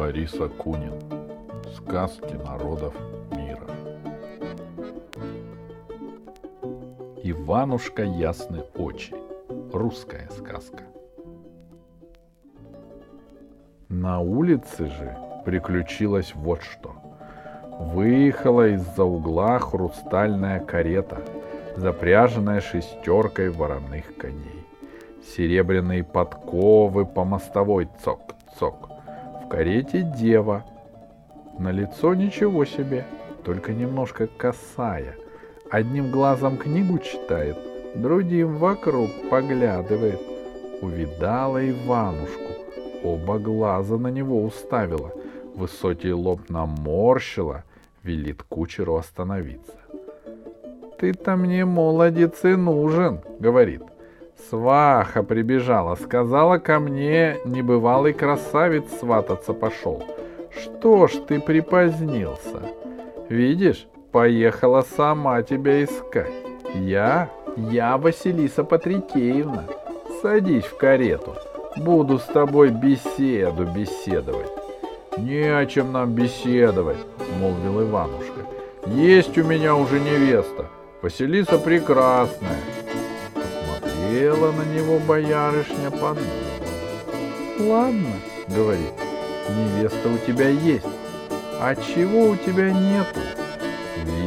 Борис Акунин. Сказки народов мира. Иванушка ясны очи. Русская сказка. На улице же приключилось вот что. Выехала из-за угла хрустальная карета, запряженная шестеркой вороных коней. Серебряные подковы по мостовой цок-цок. Карете дева. На лицо ничего себе, только немножко косая. Одним глазом книгу читает, другим вокруг поглядывает. Увидала Иванушку, оба глаза на него уставила, высокий лоб наморщила, велит кучеру остановиться. «Ты-то мне, молодец, и нужен», — говорит. Сваха прибежала, сказала ко мне, небывалый красавец свататься пошел. Что ж ты припозднился? Видишь, поехала сама тебя искать. Я, я Василиса Патрикеевна. Садись в карету, буду с тобой беседу беседовать. Не о чем нам беседовать, молвил Иванушка. Есть у меня уже невеста, Василиса прекрасная, Посмотрела на него боярышня, подумала. Ладно, говорит, невеста у тебя есть, а чего у тебя нету?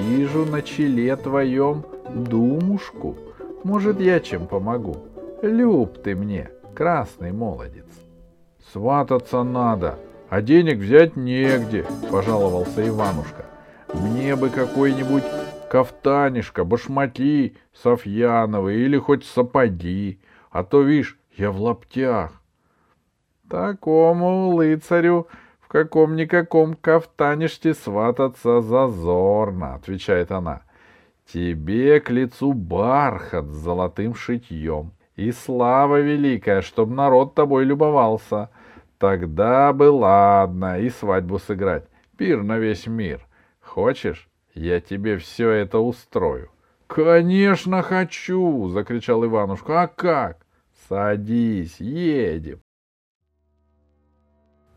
Вижу на челе твоем думушку. Может, я чем помогу? Люб ты мне, красный молодец. Свататься надо, а денег взять негде, пожаловался Иванушка. Мне бы какой-нибудь кафтанишка, башмаки Софьяновы или хоть сапоги, а то, видишь, я в лаптях. Такому лыцарю в каком-никаком кафтаниште свататься зазорно, отвечает она. Тебе к лицу бархат с золотым шитьем и слава великая, чтоб народ тобой любовался. Тогда бы ладно и свадьбу сыграть, пир на весь мир. Хочешь, я тебе все это устрою. Конечно, хочу, закричал Иванушка. А как? Садись, едем.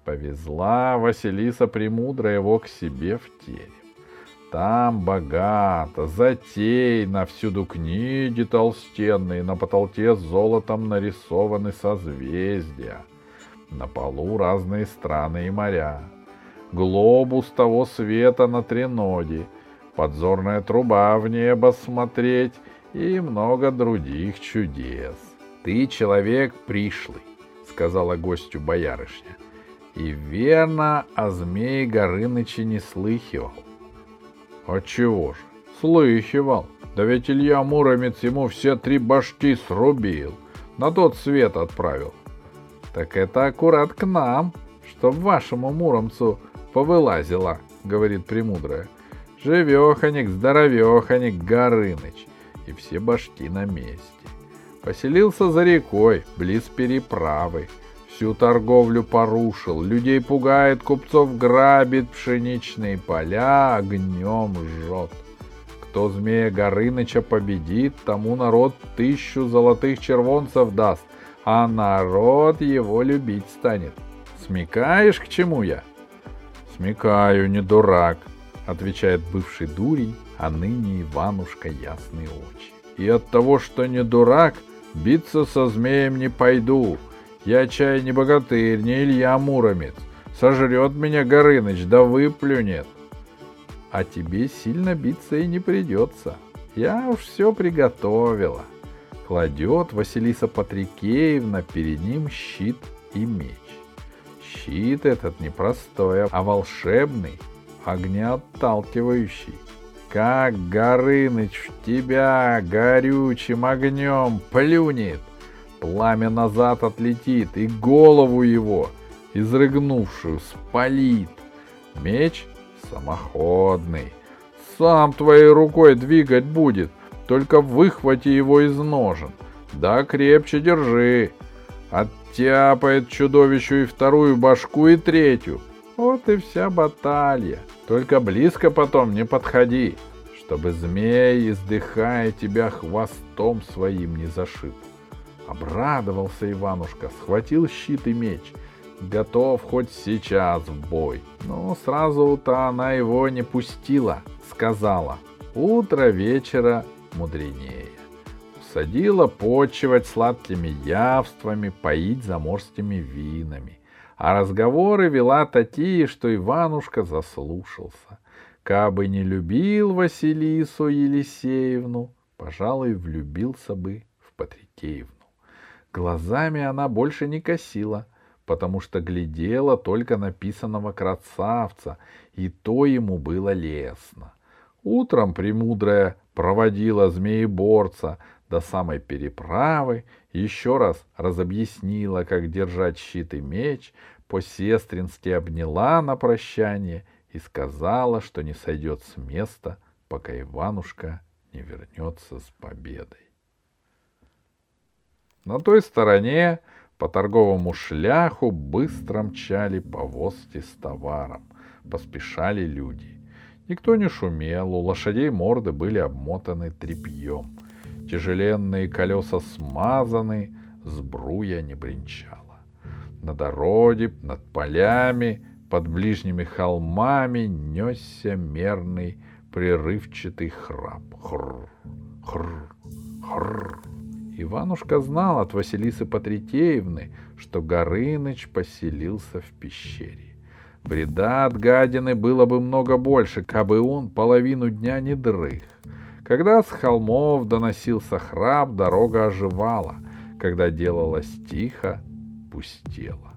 Повезла Василиса Премудрая его к себе в терем. Там богато, затейно, всюду книги толстенные, на потолке золотом нарисованы созвездия. На полу разные страны и моря. Глобус того света на треноге, подзорная труба в небо смотреть и много других чудес. Ты человек пришлый, сказала гостю боярышня, и верно о змее Горыныче не слыхивал. Отчего же? Слыхивал. Да ведь Илья Муромец ему все три башки срубил, на тот свет отправил. Так это аккурат к нам, чтоб вашему Муромцу повылазила, говорит Премудрая. Живеханик, здоровеханик, Горыныч. И все башки на месте. Поселился за рекой, близ переправы. Всю торговлю порушил, людей пугает, купцов грабит, пшеничные поля огнем жжет. Кто змея Горыныча победит, тому народ тысячу золотых червонцев даст, а народ его любить станет. Смекаешь, к чему я? Смекаю, не дурак, отвечает бывший дурень, а ныне Иванушка ясные очи. И от того, что не дурак, биться со змеем не пойду. Я чай не богатырь, не Илья Муромец. Сожрет меня Горыныч, да выплюнет. А тебе сильно биться и не придется. Я уж все приготовила. Кладет Василиса Патрикеевна перед ним щит и меч. Щит этот не простой, а волшебный, огнеотталкивающий. Как Горыныч в тебя горючим огнем плюнет, пламя назад отлетит и голову его, изрыгнувшую, спалит. Меч самоходный, сам твоей рукой двигать будет, только выхвати его из ножен. Да крепче держи. Оттяпает чудовищу и вторую башку, и третью. Вот и вся баталия. Только близко потом не подходи, чтобы змей, издыхая тебя хвостом своим, не зашиб. Обрадовался Иванушка, схватил щит и меч. готов хоть сейчас в бой. Но сразу-то она его не пустила, сказала, утро вечера мудренее. Усадила почивать сладкими явствами, поить заморскими винами. А разговоры вела такие, что Иванушка заслушался. Кабы не любил Василису Елисеевну, пожалуй, влюбился бы в Патрикеевну. Глазами она больше не косила, потому что глядела только написанного красавца, и то ему было лестно. Утром премудрая проводила змееборца до самой переправы, еще раз разобъяснила, как держать щит и меч, по-сестрински обняла на прощание и сказала, что не сойдет с места, пока Иванушка не вернется с победой. На той стороне по торговому шляху быстро мчали повозки с товаром, поспешали люди. Никто не шумел, у лошадей морды были обмотаны тряпьем. Тяжеленные колеса смазаны, сбруя не бренчала. На дороге, над полями, под ближними холмами несся мерный прерывчатый храп. Хр, хр, хр. Иванушка знал от Василисы Патрикеевны, что Горыныч поселился в пещере. Вреда от гадины было бы много больше, кабы он половину дня не дрых. Когда с холмов доносился храп, дорога оживала. Когда делалось тихо, пустела.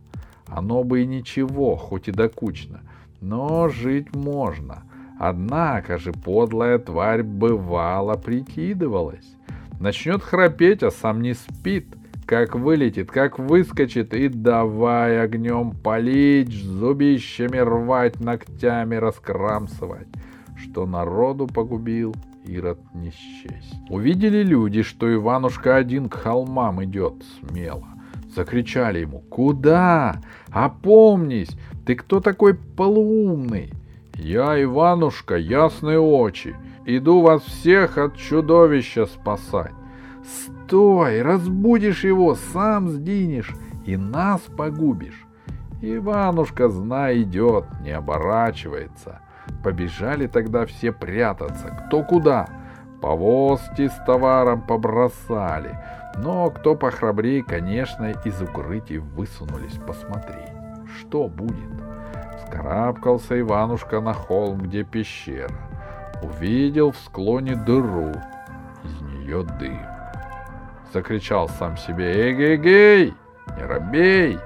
Оно бы и ничего, хоть и докучно, но жить можно. Однако же подлая тварь бывало прикидывалась. Начнет храпеть, а сам не спит. Как вылетит, как выскочит, и давай огнем палить, зубищами рвать, ногтями раскрамсывать. Что народу погубил, Ирод не счесть. Увидели люди, что Иванушка один к холмам идет смело. Закричали ему «Куда? Опомнись! Ты кто такой полуумный?» «Я, Иванушка, ясные очи, Иду вас всех от чудовища спасать. Стой, разбудишь его, сам сдинешь и нас погубишь. Иванушка, знай, идет, не оборачивается. Побежали тогда все прятаться, кто куда. Повозки с товаром побросали. Но кто похрабрее, конечно, из укрытий высунулись посмотреть, что будет. Скарабкался Иванушка на холм, где пещера увидел в склоне дыру, из нее дым. Закричал сам себе «Эгегей! Не робей!»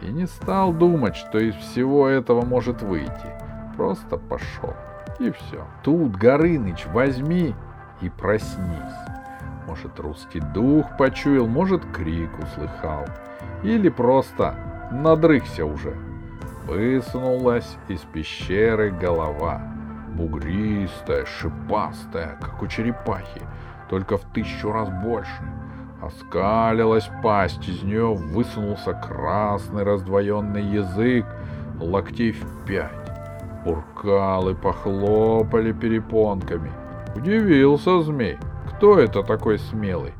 и не стал думать, что из всего этого может выйти. Просто пошел. И все. Тут, Горыныч, возьми и проснись. Может, русский дух почуял, может, крик услыхал. Или просто надрыхся уже. Высунулась из пещеры голова бугристая, шипастая, как у черепахи, только в тысячу раз больше. Оскалилась пасть, из нее высунулся красный раздвоенный язык, локтей в пять. Уркалы похлопали перепонками. Удивился змей. Кто это такой смелый?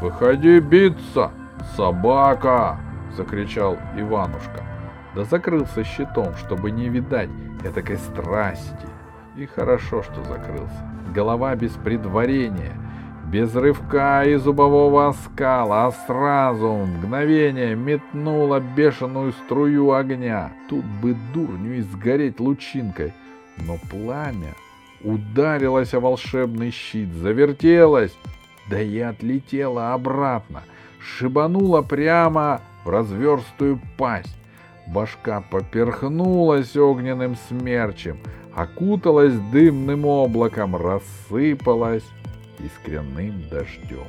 «Выходи биться, собака!» — закричал Иванушка. Да закрылся щитом, чтобы не видать этакой страсти. И хорошо, что закрылся. Голова без предварения, без рывка и зубового оскала, а сразу в мгновение метнула бешеную струю огня. Тут бы дурню и сгореть лучинкой. Но пламя ударилось о волшебный щит, завертелось, да и отлетело обратно, шибануло прямо в разверстую пасть. Башка поперхнулась огненным смерчем, окуталась дымным облаком, рассыпалась искренним дождем.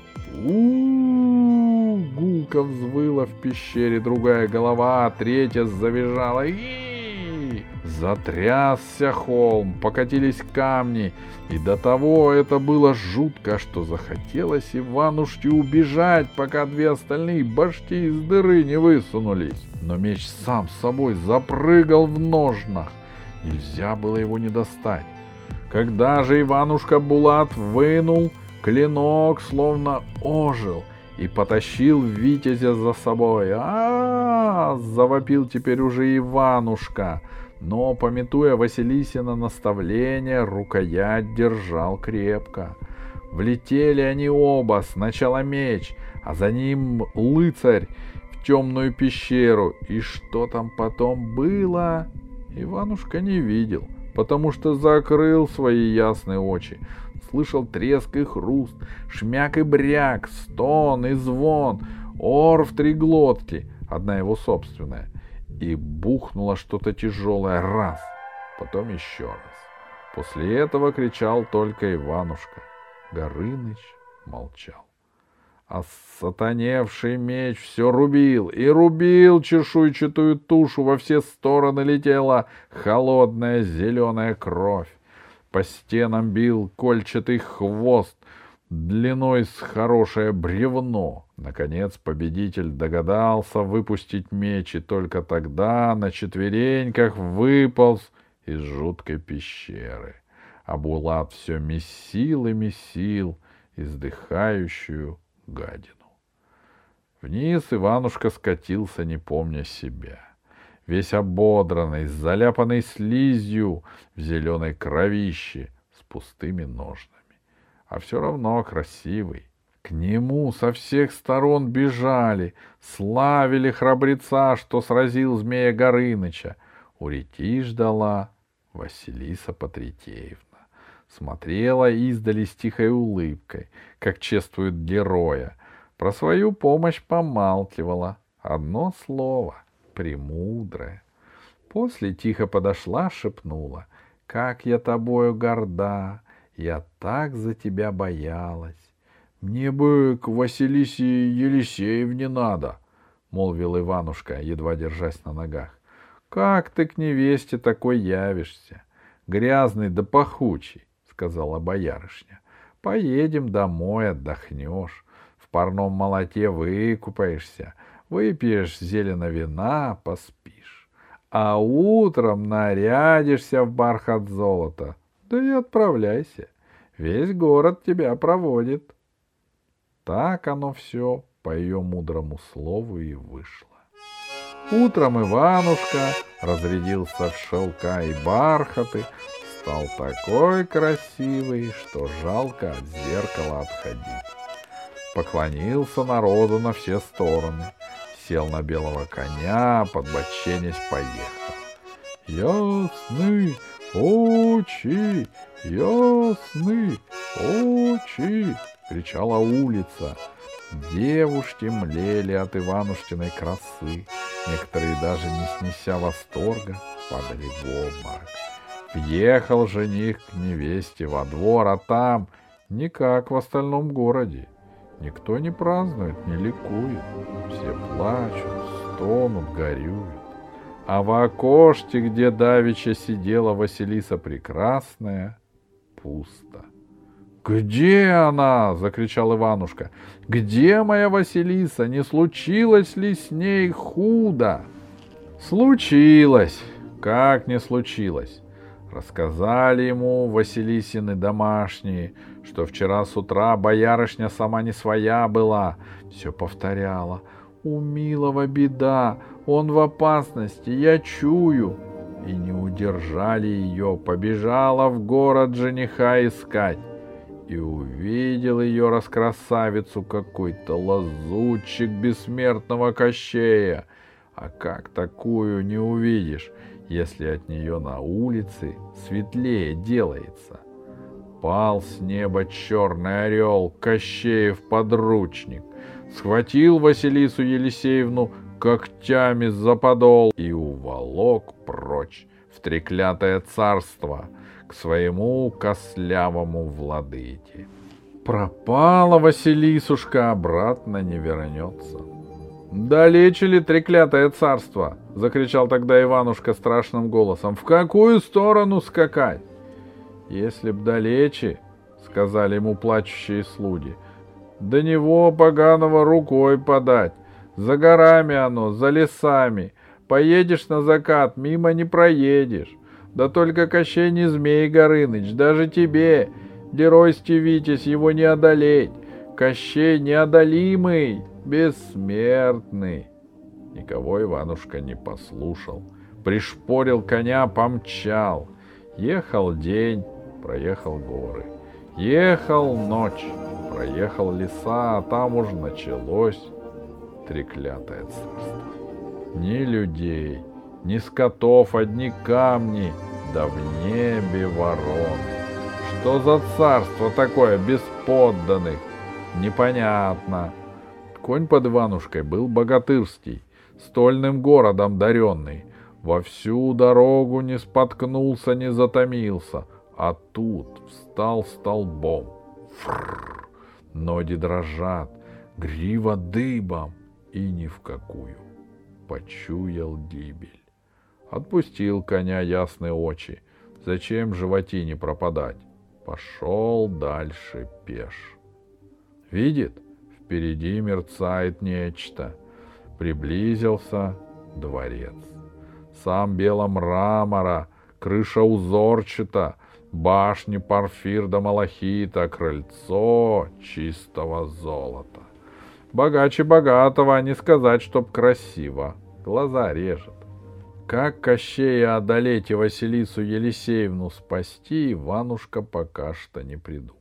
у взвыла в пещере другая голова, третья завизжала. Затрясся холм, покатились камни, и до того это было жутко, что захотелось Иванушке убежать, пока две остальные башки из дыры не высунулись. Но меч сам собой запрыгал в ножнах. Нельзя было его не достать. Когда же Иванушка Булат вынул, клинок словно ожил и потащил Витязя за собой. а, -а, -а завопил теперь уже Иванушка, но, пометуя Василисина наставление, рукоять держал крепко. Влетели они оба, сначала меч, а за ним лыцарь в темную пещеру. И что там потом было, Иванушка не видел, потому что закрыл свои ясные очи. Слышал треск и хруст, шмяк и бряк, стон и звон, ор в три глотки, одна его собственная. И бухнуло что-то тяжелое раз, потом еще раз. После этого кричал только Иванушка. Горыныч молчал. А сатаневший меч все рубил и рубил чешуйчатую тушу, во все стороны летела холодная зеленая кровь. По стенам бил кольчатый хвост, длиной с хорошее бревно. Наконец победитель догадался выпустить меч, и только тогда на четвереньках выполз из жуткой пещеры а Булат все месил и месил издыхающую гадину. Вниз Иванушка скатился, не помня себя. Весь ободранный, заляпанный слизью в зеленой кровище, с пустыми ножнами. А все равно красивый. К нему со всех сторон бежали, славили храбреца, что сразил змея Горыныча. У реки ждала Василиса Патритеевна смотрела издали с тихой улыбкой, как чествуют героя. Про свою помощь помалкивала. Одно слово — премудрое. После тихо подошла, шепнула. «Как я тобою горда! Я так за тебя боялась!» «Мне бы к Василисе Елисеевне надо!» — молвил Иванушка, едва держась на ногах. «Как ты к невесте такой явишься? Грязный да пахучий сказала боярышня. — Поедем домой, отдохнешь. В парном молоте выкупаешься, выпьешь зелено вина, поспишь. А утром нарядишься в бархат золота, да и отправляйся. Весь город тебя проводит. Так оно все по ее мудрому слову и вышло. Утром Иванушка разрядился в шелка и бархаты, стал такой красивый, что жалко от зеркала отходить. Поклонился народу на все стороны, сел на белого коня, подбоченясь поехал. Ясны очи, ясны очи, кричала улица. Девушки млели от Иванушкиной красы, некоторые даже не снеся восторга, падали в обморок. Въехал жених к невесте во двор, а там не как в остальном городе. Никто не празднует, не ликует. Все плачут, стонут, горюют. А в окошке, где давеча сидела Василиса Прекрасная, пусто. «Где она?» — закричал Иванушка. «Где моя Василиса? Не случилось ли с ней худо?» «Случилось! Как не случилось? Рассказали ему Василисины домашние, что вчера с утра боярышня сама не своя была. Все повторяла. «У милого беда, он в опасности, я чую». И не удержали ее, побежала в город жениха искать. И увидел ее раскрасавицу какой-то лазутчик бессмертного кощея. А как такую не увидишь? Если от нее на улице светлее делается. Пал с неба черный орел, Кощеев подручник, схватил Василису Елисеевну когтями за подол и уволок прочь в треклятое царство к своему кослявому владыке. Пропала Василисушка, обратно не вернется. «Далече ли треклятое царство?» — закричал тогда Иванушка страшным голосом. «В какую сторону скакать?» «Если б далече», — сказали ему плачущие слуги, — «до него поганого рукой подать. За горами оно, за лесами. Поедешь на закат, мимо не проедешь. Да только Кощей не змей, Горыныч, даже тебе, геройский Витязь, его не одолеть. Кощей неодолимый, бессмертный. Никого Иванушка не послушал. Пришпорил коня, помчал. Ехал день, проехал горы. Ехал ночь, проехал леса, а там уж началось треклятое царство. Ни людей, ни скотов, одни камни, да в небе вороны. Что за царство такое без подданных? Непонятно. Конь под Иванушкой был богатырский, стольным городом даренный. Во всю дорогу не споткнулся, не затомился, а тут встал столбом. Фрррр, ноги дрожат, грива дыбом, и ни в какую. Почуял гибель. Отпустил коня ясные очи. Зачем животине пропадать? Пошел дальше пеш. Видит, впереди мерцает нечто. Приблизился дворец. Сам бело мрамора, крыша узорчата, башни парфир да малахита, крыльцо чистого золота. Богаче богатого, а не сказать, чтоб красиво. Глаза режет. Как Кощея одолеть и Василису Елисеевну спасти, Иванушка пока что не придумал.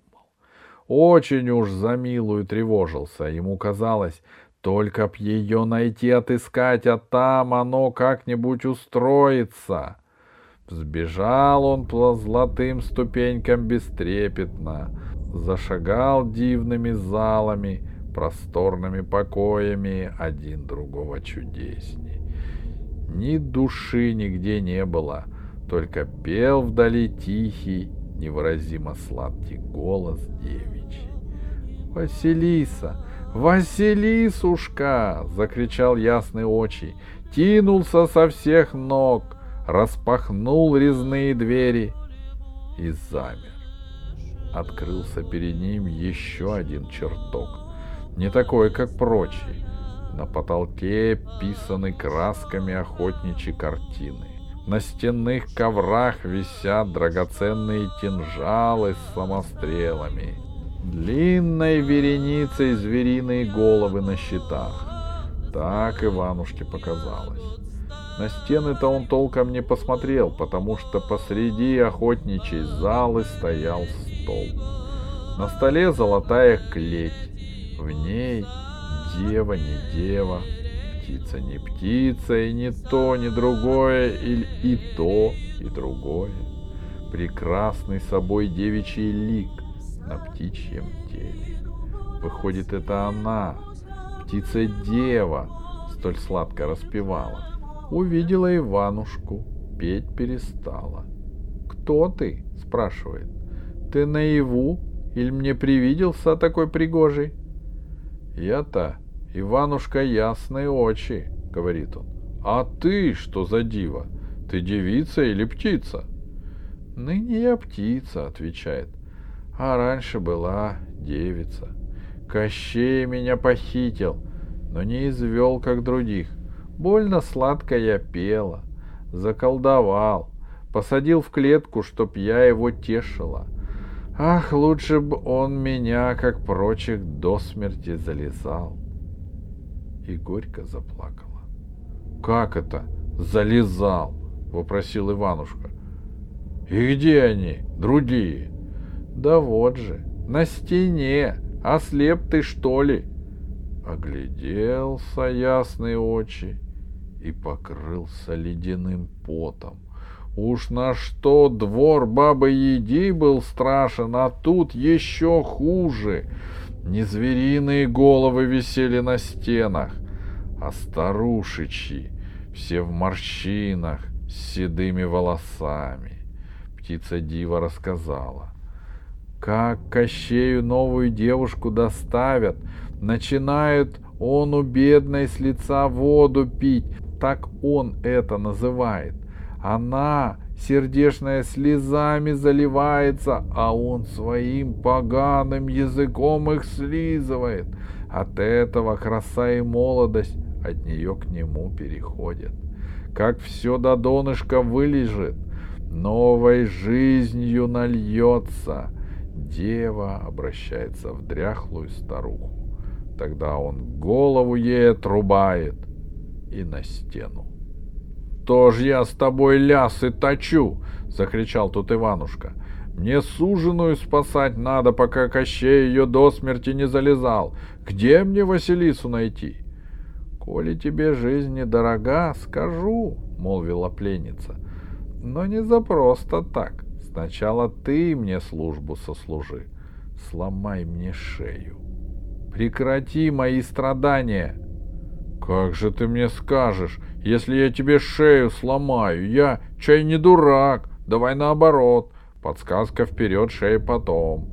Очень уж за милую тревожился. Ему казалось, только б ее найти, отыскать, а там оно как-нибудь устроится. Взбежал он по золотым ступенькам бестрепетно, зашагал дивными залами, просторными покоями, один другого чудесней. Ни души нигде не было, только пел вдали тихий, невыразимо сладкий голос девичий. «Василиса! Василисушка!» — закричал ясный очи, кинулся со всех ног, распахнул резные двери и замер. Открылся перед ним еще один чертог, не такой, как прочие. На потолке писаны красками охотничьи картины. На стенных коврах висят драгоценные кинжалы с самострелами. Длинной вереницей звериные головы на щитах. Так Иванушке показалось. На стены-то он толком не посмотрел, потому что посреди охотничьей залы стоял стол. На столе золотая клеть. В ней дева не дева, птица не птица, и не то, ни другое, или и то, и другое. Прекрасный собой девичий лик на птичьем теле. Выходит, это она, птица-дева, столь сладко распевала. Увидела Иванушку, петь перестала. «Кто ты?» — спрашивает. «Ты наяву или мне привиделся такой пригожий?» «Я-то Иванушка ясные очи», — говорит он. «А ты что за дива? Ты девица или птица?» «Ныне я птица», — отвечает. «А раньше была девица. Кощей меня похитил, но не извел, как других. Больно сладко я пела, заколдовал, посадил в клетку, чтоб я его тешила. Ах, лучше бы он меня, как прочих, до смерти залезал. И горько заплакала. Как это? Залезал? Вопросил Иванушка. И где они, другие? Да вот же, на стене. Ослеп ты, что ли? Огляделся ясные очи и покрылся ледяным потом. Уж на что двор бабы Еди был страшен, а тут еще хуже. Не звериные головы висели на стенах, а старушечьи, все в морщинах, с седыми волосами. Птица Дива рассказала, как Кощею новую девушку доставят, начинает он у бедной с лица воду пить, так он это называет. Она, сердечная, слезами заливается, а он своим поганым языком их слизывает. От этого краса и молодость от нее к нему переходят. Как все до донышка вылежит, новой жизнью нальется. Дева обращается в дряхлую старуху. Тогда он голову ей отрубает и на стену. «То ж я с тобой лясы точу!» — закричал тут Иванушка. «Мне суженую спасать надо, пока Кощей ее до смерти не залезал. Где мне Василису найти?» «Коли тебе жизнь недорога, скажу», — молвила пленница. «Но не за просто так. Сначала ты мне службу сослужи. Сломай мне шею. Прекрати мои страдания!» «Как же ты мне скажешь, если я тебе шею сломаю? Я чай не дурак. Давай наоборот. Подсказка вперед, шея потом».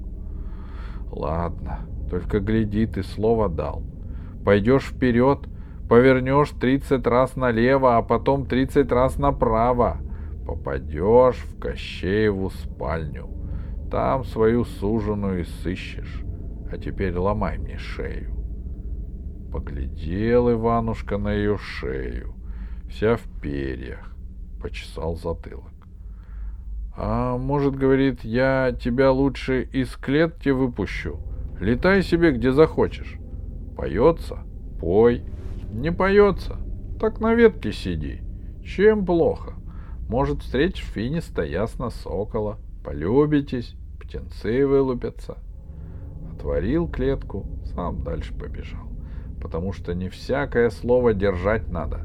«Ладно, только гляди, ты слово дал. Пойдешь вперед, повернешь тридцать раз налево, а потом тридцать раз направо. Попадешь в Кощееву спальню. Там свою суженую и сыщешь. А теперь ломай мне шею. Поглядел Иванушка на ее шею, вся в перьях, почесал затылок. А может, говорит, я тебя лучше из клетки выпущу. Летай себе где захочешь. Поется? Пой. Не поется? Так на ветке сиди. Чем плохо? Может, встретишь финиста ясно сокола. Полюбитесь, птенцы вылупятся. Отворил клетку, сам дальше побежал потому что не всякое слово держать надо.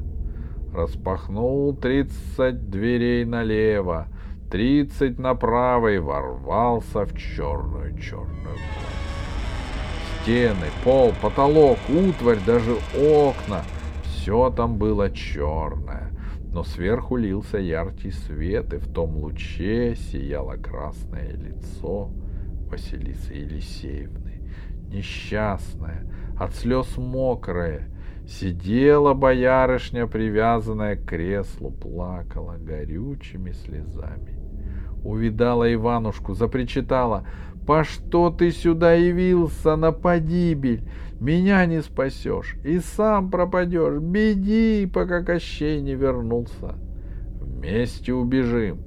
Распахнул тридцать дверей налево, тридцать направо и ворвался в черную-черную Стены, пол, потолок, утварь, даже окна — все там было черное. Но сверху лился яркий свет, и в том луче сияло красное лицо Василисы Елисеевны, несчастная, от слез мокрая. Сидела боярышня, привязанная к креслу, плакала горючими слезами. Увидала Иванушку, запричитала. «По что ты сюда явился на погибель? Меня не спасешь, и сам пропадешь. Беги, пока Кощей не вернулся. Вместе убежим».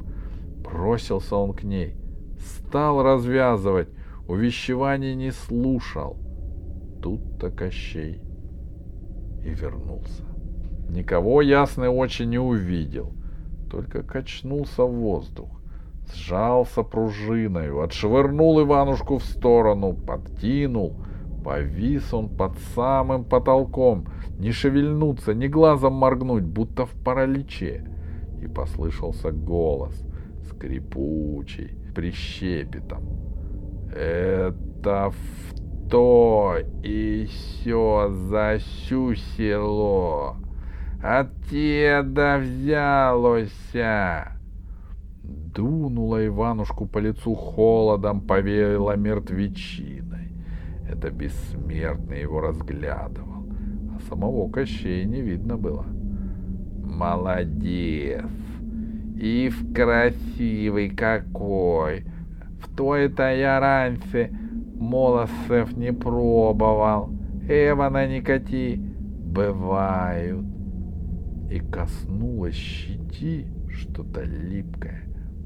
Бросился он к ней, стал развязывать, увещеваний не слушал тут-то Кощей и вернулся. Никого ясный очень не увидел, только качнулся в воздух, сжался пружиною, отшвырнул Иванушку в сторону, подкинул, повис он под самым потолком, не шевельнуться, ни глазом моргнуть, будто в параличе. И послышался голос, скрипучий, прищепетом. Это в то и сё за село, Оттеда взялося. Дунула Иванушку по лицу холодом, повеяло мертвечиной. Это бессмертный его разглядывал, а самого Кощея не видно было. Молодец! И в красивый какой! В той-то я раньше Молосов не пробовал. Эвана никоти бывают. И коснулась щети что-то липкое,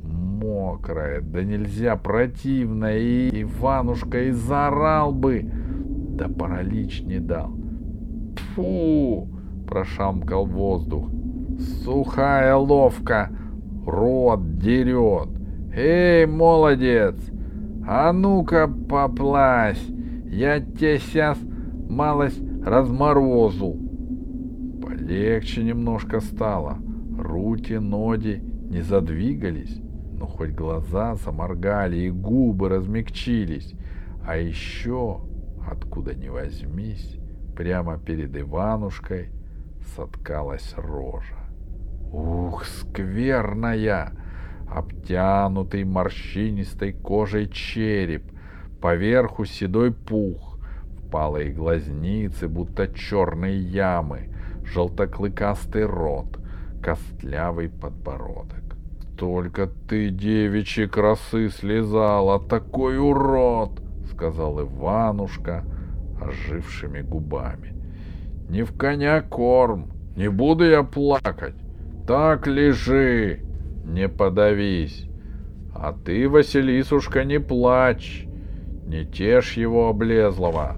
мокрое, да нельзя противное, и Иванушка и заорал бы, да паралич не дал. Фу! прошамкал воздух. Сухая ловка, рот дерет. Эй, молодец, а ну-ка поплась, я тебе сейчас малость разморозу. Полегче немножко стало. Руки, ноги не задвигались, но хоть глаза заморгали и губы размягчились. А еще, откуда ни возьмись, прямо перед Иванушкой соткалась рожа. Ух, скверная! обтянутый морщинистой кожей череп, поверху седой пух, впалые глазницы, будто черные ямы, желтоклыкастый рот, костлявый подбородок. «Только ты, девичьи красы, слезала, такой урод!» — сказал Иванушка ожившими губами. «Не в коня корм, не буду я плакать, так лежи!» не подавись. А ты, Василисушка, не плачь. Не тешь его облезлого!»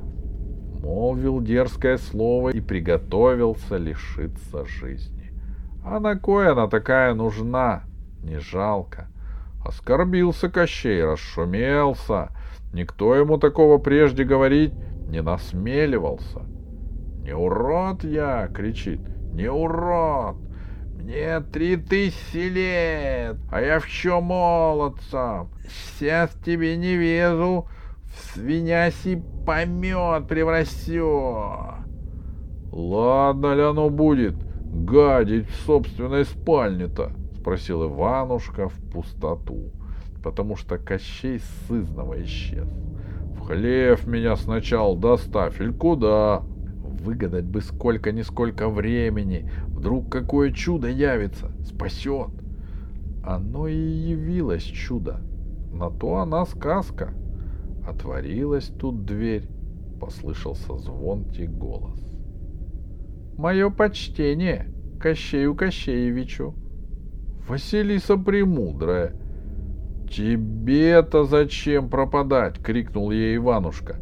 Молвил дерзкое слово и приготовился лишиться жизни. А на кое она такая нужна? Не жалко. Оскорбился Кощей, расшумелся. Никто ему такого прежде говорить не насмеливался. «Не урод я!» — кричит. «Не урод! Мне три тысячи лет, а я в чем молодцом? Сейчас тебе не везу, в свиняси помет превращу!» «Ладно ли оно будет гадить в собственной спальне-то?» — спросил Иванушка в пустоту, потому что Кощей сызново исчез. «В хлев меня сначала доставь, или куда?» Выгадать бы сколько-нисколько времени. Вдруг какое чудо явится, спасет. Оно и явилось чудо. На то она сказка. Отворилась тут дверь. Послышался звонкий голос. «Мое почтение Кощею Кощеевичу!» «Василиса Премудрая!» «Тебе-то зачем пропадать?» — крикнул ей Иванушка.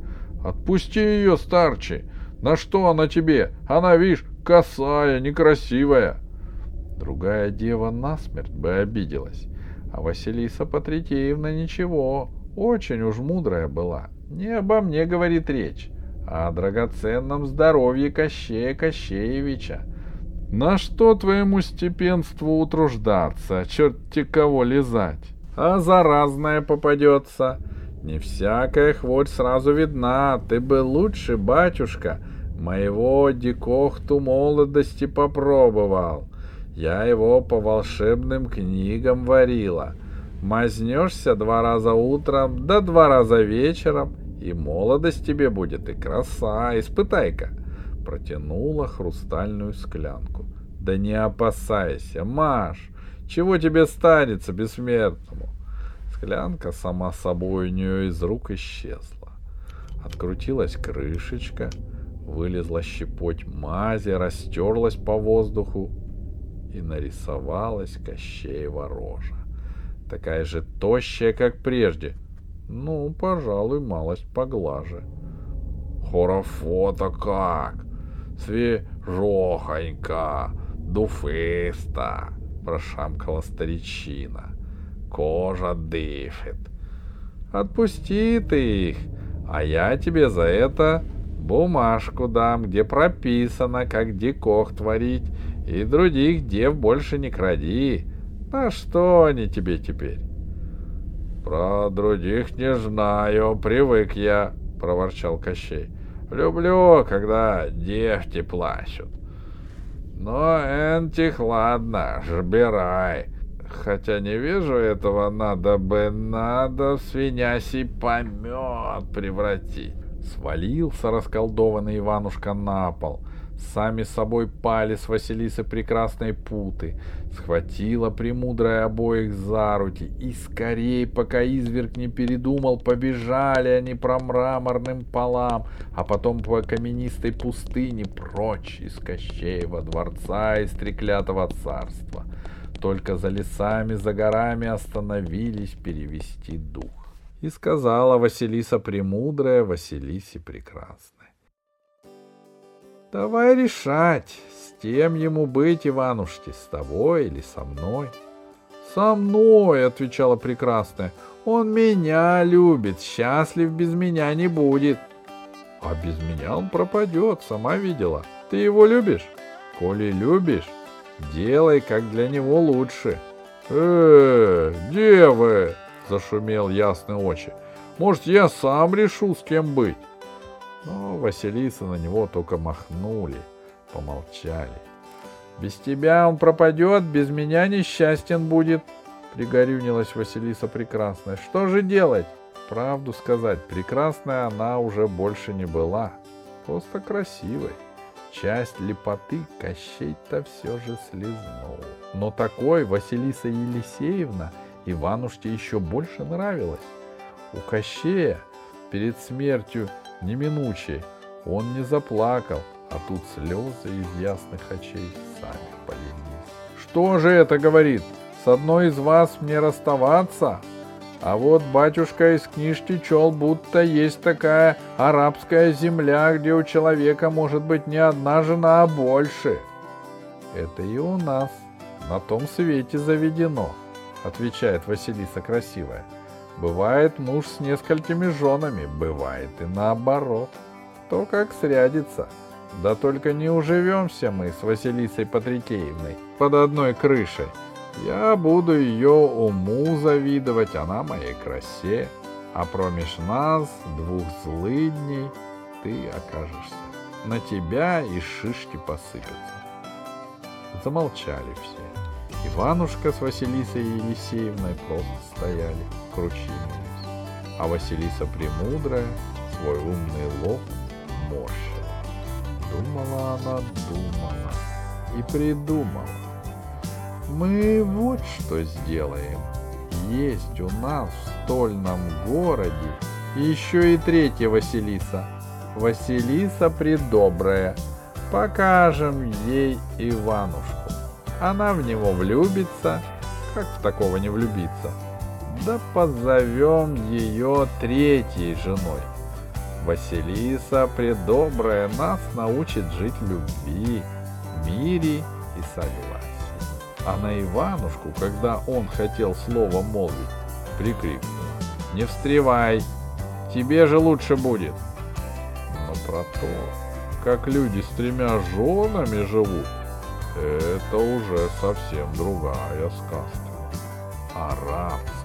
«Отпусти ее, старче! На что она тебе? Она, видишь, косая, некрасивая. Другая дева насмерть бы обиделась. А Василиса Патрикеевна ничего, очень уж мудрая была. Не обо мне говорит речь, а о драгоценном здоровье Кощея Кощеевича. На что твоему степенству утруждаться, черти кого лизать? А заразная попадется. Не всякая хворь сразу видна. Ты бы лучше, батюшка, моего дикохту молодости попробовал. Я его по волшебным книгам варила. Мазнешься два раза утром, да два раза вечером, и молодость тебе будет, и краса. Испытай-ка. Протянула хрустальную склянку. Да не опасайся, Маш, чего тебе станется бессмертному? Склянка сама собой у нее из рук исчезла. Открутилась крышечка, вылезла щепоть мази, растерлась по воздуху и нарисовалась Кощеева рожа. Такая же тощая, как прежде. Ну, пожалуй, малость поглаже. Хорофото как! Свежохонька, дуфыста, прошамкала старичина кожа дышит. Отпусти ты их, а я тебе за это бумажку дам, где прописано, как дикох творить, и других дев больше не кради. На что они тебе теперь? Про других не знаю, привык я, проворчал Кощей. Люблю, когда девки плачут. Но энтих ладно, жбирай. Хотя не вижу этого, надо бы, надо в свинясий помет превратить. Свалился расколдованный Иванушка на пол. Сами собой пали с Василисы прекрасные путы. Схватила премудрая обоих за руки. И скорей, пока изверг не передумал, побежали они по мраморным полам, а потом по каменистой пустыне прочь из Кощеева дворца и треклятого царства только за лесами, за горами остановились перевести дух. И сказала Василиса Премудрая Василисе Прекрасной. Давай решать, с тем ему быть, Иванушки, с тобой или со мной. Со мной, отвечала Прекрасная. Он меня любит, счастлив без меня не будет. А без меня он пропадет, сама видела. Ты его любишь? Коли любишь, Делай, как для него лучше. Э, девы, зашумел ясный очи. Может, я сам решу, с кем быть? Но Василиса на него только махнули, помолчали. Без тебя он пропадет, без меня несчастен будет, пригорюнилась Василиса Прекрасная. Что же делать? Правду сказать, прекрасная она уже больше не была, просто красивой. Часть лепоты Кощей-то все же слезнул. Но такой Василиса Елисеевна Иванушке еще больше нравилась. У Кощея перед смертью неминучей он не заплакал, а тут слезы из ясных очей сами полились. «Что же это, — говорит, — с одной из вас мне расставаться? А вот батюшка из книжки чел, будто есть такая арабская земля, где у человека может быть не одна жена, а больше. Это и у нас на том свете заведено, отвечает Василиса красивая. Бывает муж с несколькими женами, бывает и наоборот. То как срядится. Да только не уживемся мы с Василисой Патрикеевной под одной крышей. Я буду ее уму завидовать, она моей красе, а промеж нас, двух злыдней, ты окажешься. На тебя и шишки посыпятся. Замолчали все. Иванушка с Василисой Елисеевной просто стояли, кручинились, а Василиса Премудрая свой умный лоб морщила. Думала она, думала и придумала. Мы вот что сделаем. Есть у нас в стольном городе еще и третья Василиса. Василиса Предобрая. Покажем ей Иванушку. Она в него влюбится. Как в такого не влюбиться? Да позовем ее третьей женой. Василиса Предобрая нас научит жить любви, мире и согласии. А на Иванушку, когда он хотел слово молвить, прикрикнула. «Не встревай! Тебе же лучше будет!» Но про то, как люди с тремя женами живут, это уже совсем другая сказка. Арабская.